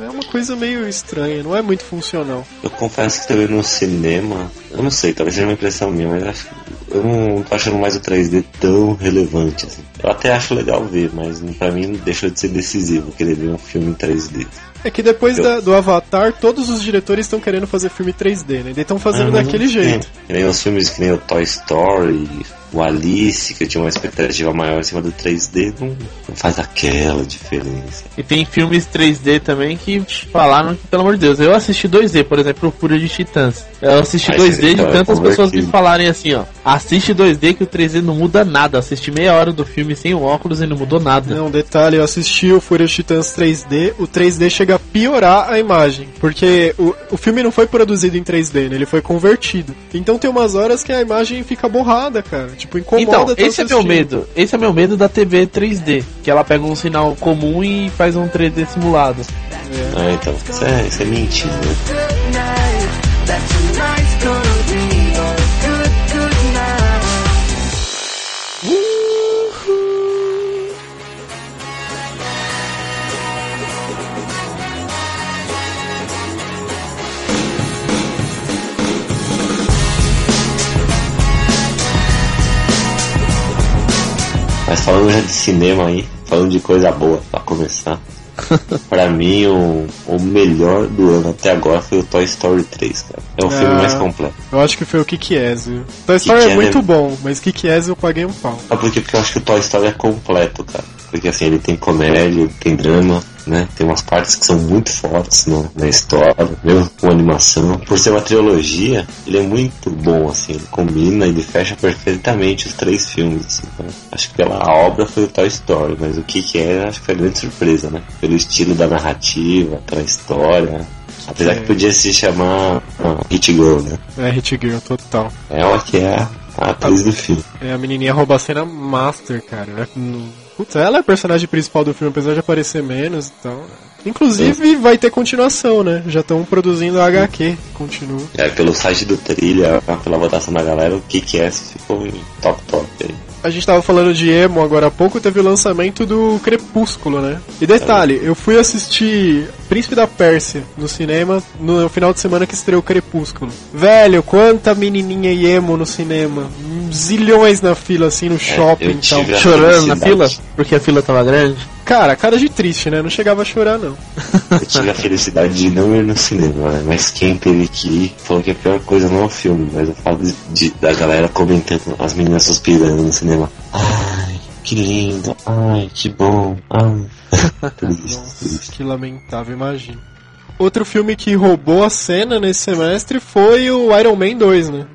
É uma coisa meio estranha, não é muito funcional. Eu confesso que também no cinema, eu não sei, talvez seja uma impressão minha, mas acho, eu não tô achando mais o 3D tão relevante assim. Eu até acho legal ver, mas pra mim deixa de ser decisivo querer ver um filme em 3D. É que depois Eu- da- do Avatar, todos os diretores estão querendo fazer filme 3D, né? Eles estão fazendo Ah, daquele não jeito. Que nem os filmes que nem o Toy Story, o Alice, que eu tinha uma expectativa maior em cima do 3D, não, não faz aquela diferença. E tem filmes 3D também que falaram que, pelo amor de Deus, eu assisti 2D, por exemplo, o Fúria de Titãs. Eu assisti Mas 2D de então é tantas pessoas me falarem assim, ó. Assiste 2D que o 3D não muda nada. Assisti meia hora do filme sem o óculos e não mudou nada. Não, detalhe, eu assisti o Fúria dos Titãs 3D, o 3D chega a piorar a imagem, porque o, o filme não foi produzido em 3D, né? Ele foi convertido. Então tem umas horas que a imagem fica borrada, cara. Tipo, incomoda Então, esse é meu medo. Esse é meu medo da TV 3D. Que ela pega um sinal comum e faz um 3D simulado. Ah, então, isso é, isso é mentira, né? Mas falando já de cinema aí, falando de coisa boa pra começar. pra mim, o, o melhor do ano até agora foi o Toy Story 3, cara. É o filme Ah. mais completo. Eu acho que foi o Kikiese. Toy Story é Kick-Ass muito é- bom, mas Kikiese eu paguei um pau. Ah, porque, porque eu acho que o Toy Story é completo, cara. Porque assim, ele tem comédia, ele tem drama, né? Tem umas partes que são muito fortes na, na história, mesmo com animação. Por ser uma trilogia, ele é muito bom, assim, ele combina, ele fecha perfeitamente os três filmes, assim, né? Acho que pela obra foi o Toy Story, mas o que que é, acho que foi a grande surpresa, né? Pelo estilo da narrativa, pela história. Apesar que podia se chamar ah, Hit Girl, né? É Hit Girl total. Ela que é a atriz do filme. É a menininha rouba a cena master, cara. É, hum, Putz, ela é a personagem principal do filme, apesar de aparecer menos, então... Inclusive, vai ter continuação, né? Já estão produzindo a HQ, continua. É, pelo site do Trilha, pela votação da galera, o que que é ficou em top top aí. A gente tava falando de emo agora há pouco, teve o lançamento do Crepúsculo, né? E detalhe, eu fui assistir Príncipe da Pérsia no cinema no final de semana que estreou Crepúsculo. Velho, quanta menininha e emo no cinema. Zilhões na fila, assim, no shopping eu e tal. Chorando na fila? Porque a fila tava grande? Cara, cara de triste, né? Não chegava a chorar, não. Eu tive a felicidade de não ir no cinema, né? mas quem teve que ir falou que a pior coisa não é o filme, mas o fato de, de- da galera comentando, as meninas suspirando no cinema. Ai, que lindo, ai, que bom, ai. triste, triste. Que lamentável, imagino. Outro filme que roubou a cena nesse semestre foi o Iron Man 2, né?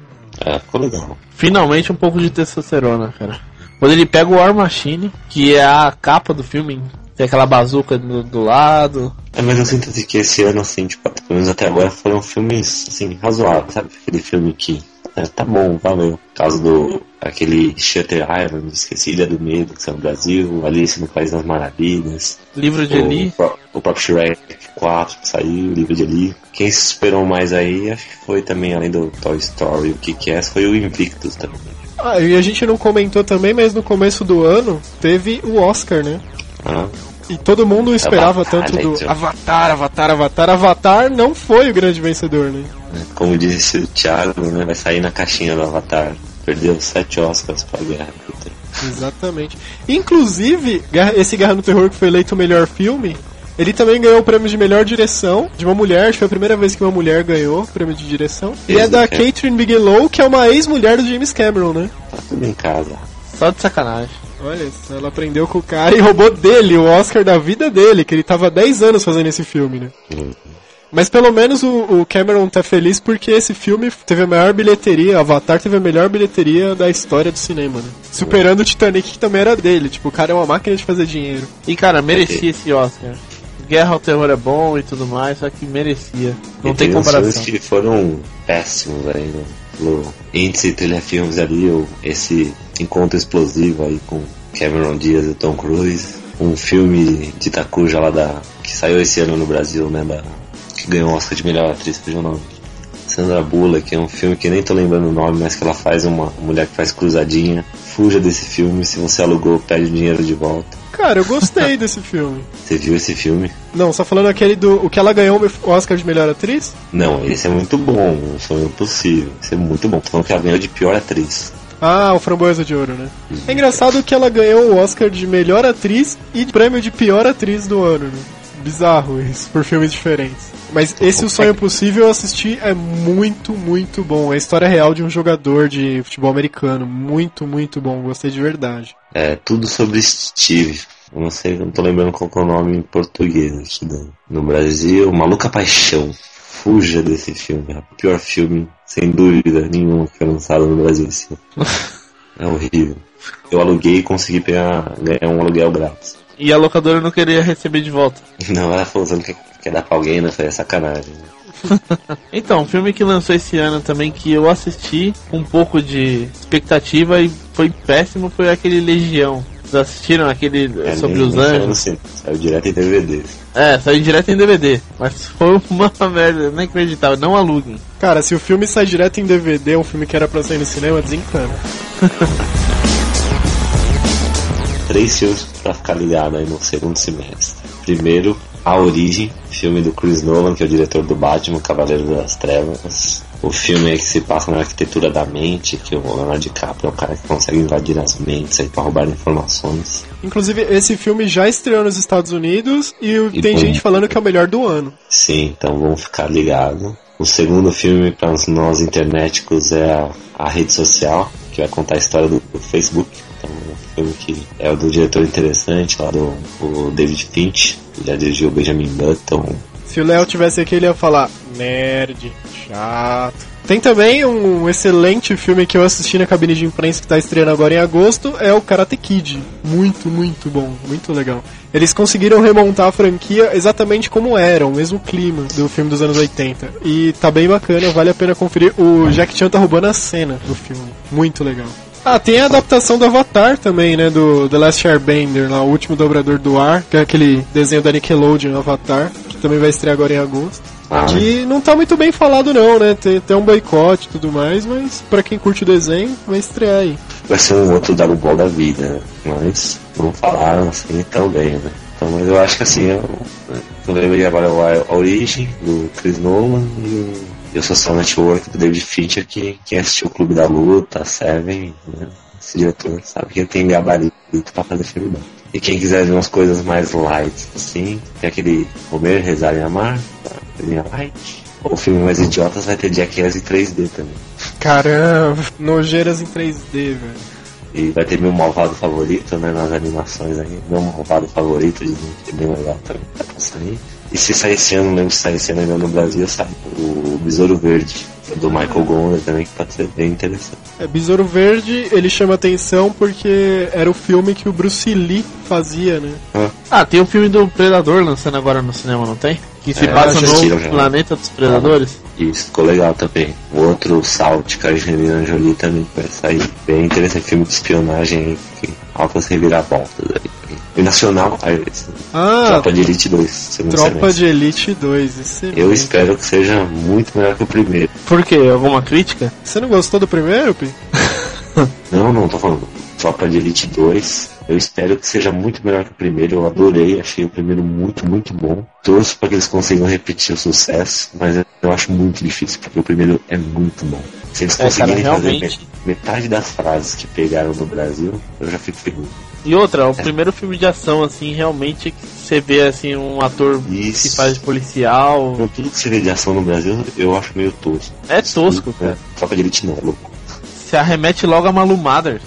É, ficou legal. Finalmente um pouco de testosterona, cara. Quando ele pega o War Machine, que é a capa do filme, tem aquela bazuca do, do lado. É, mas eu sinto que esse ano, assim, tipo, pelo menos até agora, foram filmes, assim, razoáveis, sabe? Aquele filme que, é, tá bom, valeu. Por causa do, aquele Shutter Island, esqueci, Ilha do Medo, que saiu no Brasil, Alice no País das Maravilhas. Livro de o, Eli. pró- o próprio Shrek 4 que saiu, o livro de Eli. Quem se esperou mais aí, acho que foi também, além do Toy Story, o que que é, foi o Invictus também. Ah, e a gente não comentou também, mas no começo do ano teve o Oscar, né? Ah, E todo mundo esperava Avatar, tanto do. Avatar, Avatar, Avatar. Avatar não foi o grande vencedor, né? como disse o Thiago, né, vai sair na caixinha do Avatar. Perdeu sete Oscars pra Guerra. Puta. Exatamente. Inclusive, esse Guerra no Terror que foi eleito o melhor filme, ele também ganhou o prêmio de melhor direção de uma mulher. Acho que foi a primeira vez que uma mulher ganhou o prêmio de direção. E é da. Catherine Bigelow, que é uma ex-mulher do James Cameron, né? Tá tudo em casa. Só de sacanagem. Olha, só, ela aprendeu com o cara e roubou dele o Oscar da vida dele, que ele tava há 10 anos fazendo esse filme, né? Mas pelo menos o, o Cameron tá feliz porque esse filme teve a maior bilheteria, Avatar teve a melhor bilheteria da história do cinema, né? Superando o Titanic, que também era dele. Tipo, o cara é uma máquina de fazer dinheiro. E cara, merecia esse Oscar. Guerra ao Terror é bom e tudo mais, só que merecia. Não E tem uns comparação. filmes que foram péssimos aí, né? No índice telefilmes ali, o, esse encontro explosivo aí com Cameron Diaz e Tom Cruise. Um filme de Takuja lá da. que saiu esse ano no Brasil, né? Da, que ganhou o Oscar de melhor atriz, fugiu o nome. Sandra Bullock, que é um filme que nem tô lembrando o nome, mas que ela faz uma mulher que faz cruzadinha. Fuja desse filme, se você alugou, pede o dinheiro de volta. Cara, eu gostei desse filme. Você viu esse filme? Não, só falando aquele do. O que ela ganhou o Oscar de melhor atriz? Não, esse é muito bom, um sonho impossível. Esse é muito bom. Tô falando que ela ganhou de pior atriz. Ah, o Framboesa de Ouro, né? É engraçado que ela ganhou o Oscar de melhor atriz e prêmio de pior atriz do ano, né? Bizarro isso, por filmes diferentes. Mas esse O Sonho Possível eu assisti é muito, muito bom. É a história real de um jogador de futebol americano. Muito, muito bom. Gostei de verdade. É tudo sobre Steve. Eu não sei, eu não tô lembrando qual que é o nome em português aqui no Brasil. Maluca Paixão. Fuja desse filme. É o pior filme, sem dúvida nenhuma, que foi lançado no Brasil esse ano. É horrível. Eu aluguei e consegui pegar, ganhar um aluguel grátis. E a locadora não queria receber de volta. Não, ela falou que quer dar pra alguém, né? Foi sacanagem. Então, um filme que lançou esse ano também que eu assisti com um pouco de expectativa e foi péssimo foi aquele Legião. Vocês assistiram aquele É, sobre nem- os saiu anjos? cinema, Saiu direto em DVD. É, saiu direto em DVD. Mas foi uma merda, inacreditável. Não aluguem. Cara, se o filme sai direto em DVD, um filme que era pra sair no cinema, desencana. Três filmes pra ficar ligado aí no segundo semestre. Primeiro, A Origem, filme do Chris Nolan, que é o diretor do Batman, Cavaleiro das Trevas. O filme é que se passa na arquitetura da mente, que o Leonardo DiCaprio é o cara que consegue invadir as mentes aí pra roubar informações. Inclusive, esse filme já estreou nos Estados Unidos e, E tem bom. gente falando que é o melhor do ano. Sim, então vamos ficar ligados. O segundo filme para nós internéticos é a, a rede social, que vai contar a história do, do Facebook. Então, é um filme que é o do diretor interessante, lá do o David Finch, que já dirigiu o Benjamin Button. Se o Léo tivesse aqui, ele ia falar nerd, chato. Tem também um excelente filme que eu assisti na cabine de imprensa que tá estreando agora em agosto, é o Karate Kid. Muito, muito bom, muito legal. Eles conseguiram remontar a franquia exatamente como era, o mesmo clima do filme dos anos 80. E tá bem bacana, vale a pena conferir. O Jack Chan tá roubando a cena do filme. Muito legal. Ah, tem a adaptação do Avatar também, né? Do The Last Airbender, lá, o último dobrador do ar, que é aquele desenho da Nickelodeon Avatar, também vai estrear agora em agosto. Ah, Que não tá muito bem falado não, né? Tem, tem um boicote e tudo mais, mas pra quem curte o desenho, vai estrear aí. vai ser um outro Dragon Ball da vida, né? mas não falaram assim tão bem, né? Então, mas eu acho que assim, eu, eu lembrei agora a Origem, do Chris Nolan e o e o Social Network do David Fincher, que quem assistiu o Clube da Luta, Seven, né? Esse diretor sabe que ele tem gabarito pra fazer filme bom. E quem quiser ver umas coisas mais light, assim, tem aquele Comer, Rezar e Amar, tá? Light. O filme mais idiotas vai ter Jackass em 3D também. Caramba, nojeiras em 3D, velho. E vai ter meu malvado favorito, né, nas animações aí. Meu malvado favorito, que é bem legal também. Tá pra sair. E se sair esse ano, não lembro se sair esse ano ainda no Brasil, sai o Besouro Verde, do Michael Gonda também, que pode ser bem interessante. É, Besouro Verde, ele chama atenção porque era o filme que o Bruce Lee fazia, né? Ah, tem o filme do Predador lançando agora no cinema, não tem? Que se É, passa no já. planeta dos predadores. Isso, ficou legal também. O outro Salt, com a Angelina Jolie também vai sair. Bem interessante filme de espionagem aí, que altas reviravoltas aí. E Nacional, aí, esse, Ah, Tropa de Elite 2, segundo Tropa de Elite 2, excelente. Eu espero que seja muito melhor que o primeiro. Por quê? Alguma crítica? Você não gostou do primeiro, Pi? Não, não, tô falando. Tropa de Elite 2. Eu espero que seja muito melhor que o primeiro. Eu adorei, achei o primeiro muito, muito bom. Torço para que eles consigam repetir o sucesso, mas eu acho muito difícil, porque o primeiro é muito bom. Se eles É, cara, conseguirem fazer metade das frases que pegaram no Brasil, eu já fico feliz. E outra, o primeiro filme de ação, assim, realmente que você vê, assim, um ator que Isso. se faz de policial. Com tudo que você vê de ação no Brasil, eu acho meio tosco. É tosco, É, cara. Tropa de Elite não, é louco. Se arremete logo a Malu Mother,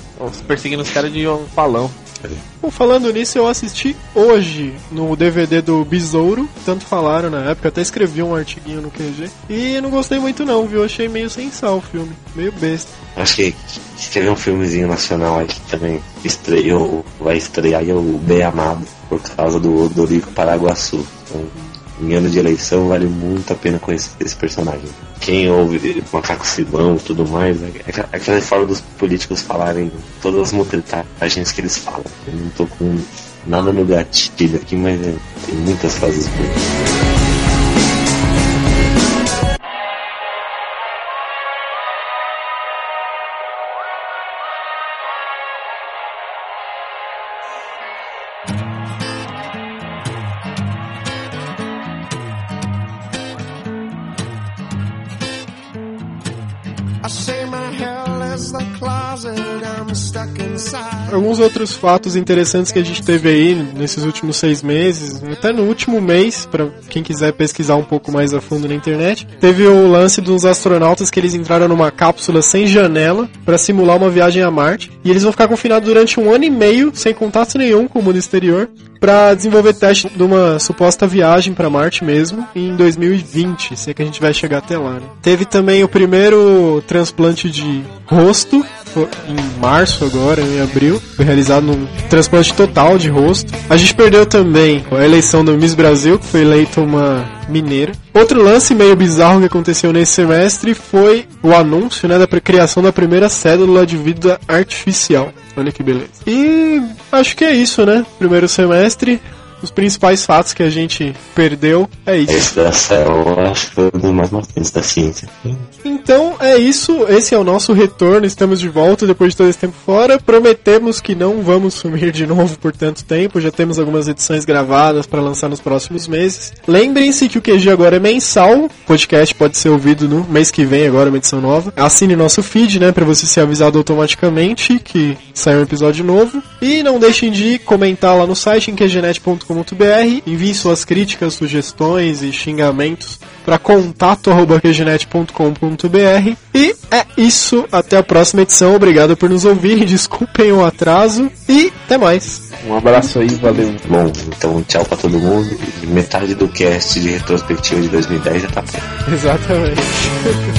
perseguindo os caras de um falão. Bom, falando nisso, eu assisti hoje no DVD do Besouro, tanto falaram na época, até escrevi um artiguinho no QG, e não gostei muito não, viu? Achei meio sem sal o filme, meio besta. Acho que, teve um filmezinho nacional aí que também estreou, vai estrear aí é o Bem Amado, por causa do Odorico Paraguaçu. Então, em ano de eleição vale muito a pena conhecer esse personagem. Quem ouve Macaco Silvão e tudo mais, é aquela- aquela forma dos políticos falarem todas as motretagens que eles falam. Eu não tô com nada no gatilho aqui, mas é, tem muitas frases boas. Inside. Alguns outros fatos interessantes que a gente teve aí nesses últimos seis meses, até no último mês, pra quem quiser pesquisar um pouco mais a fundo na internet, teve o lance dos astronautas que eles entraram numa cápsula sem janela para simular uma viagem a Marte e eles vão ficar confinados durante um ano e meio sem contato nenhum com o mundo exterior para desenvolver teste de uma suposta viagem para Marte mesmo em 2020, se é que a gente vai chegar até lá. Né? Teve também o primeiro transplante de rosto em março agora, em abril, foi realizado num transplante total de rosto. A gente perdeu também a eleição do Miss Brasil, que foi eleita uma mineira. Outro lance meio bizarro que aconteceu nesse semestre foi o anúncio né, da criação da primeira cédula de vida artificial. Olha que beleza. E acho que é isso, né? Primeiro semestre. Os principais fatos que a gente perdeu. É isso. Eu acho que foi mais da ciência. Então é isso, esse é o nosso retorno, estamos de volta depois de todo esse tempo fora. Prometemos que não vamos sumir de novo por tanto tempo, já temos algumas edições gravadas para lançar nos próximos meses. Lembrem-se que o QG agora é mensal, o podcast pode ser ouvido no mês que vem, agora uma edição nova. Assine nosso feed, né, para você ser avisado automaticamente que sai um episódio novo. E não deixem de comentar lá no site em envie suas críticas, sugestões e xingamentos para contato@qgenet.com.br. E é isso, até a próxima edição. Obrigado por nos ouvir, desculpem o atraso e até mais. Um abraço aí, valeu. Bom, então tchau pra todo mundo. Metade do cast de retrospectiva de 2010 já tá pronto. Exatamente.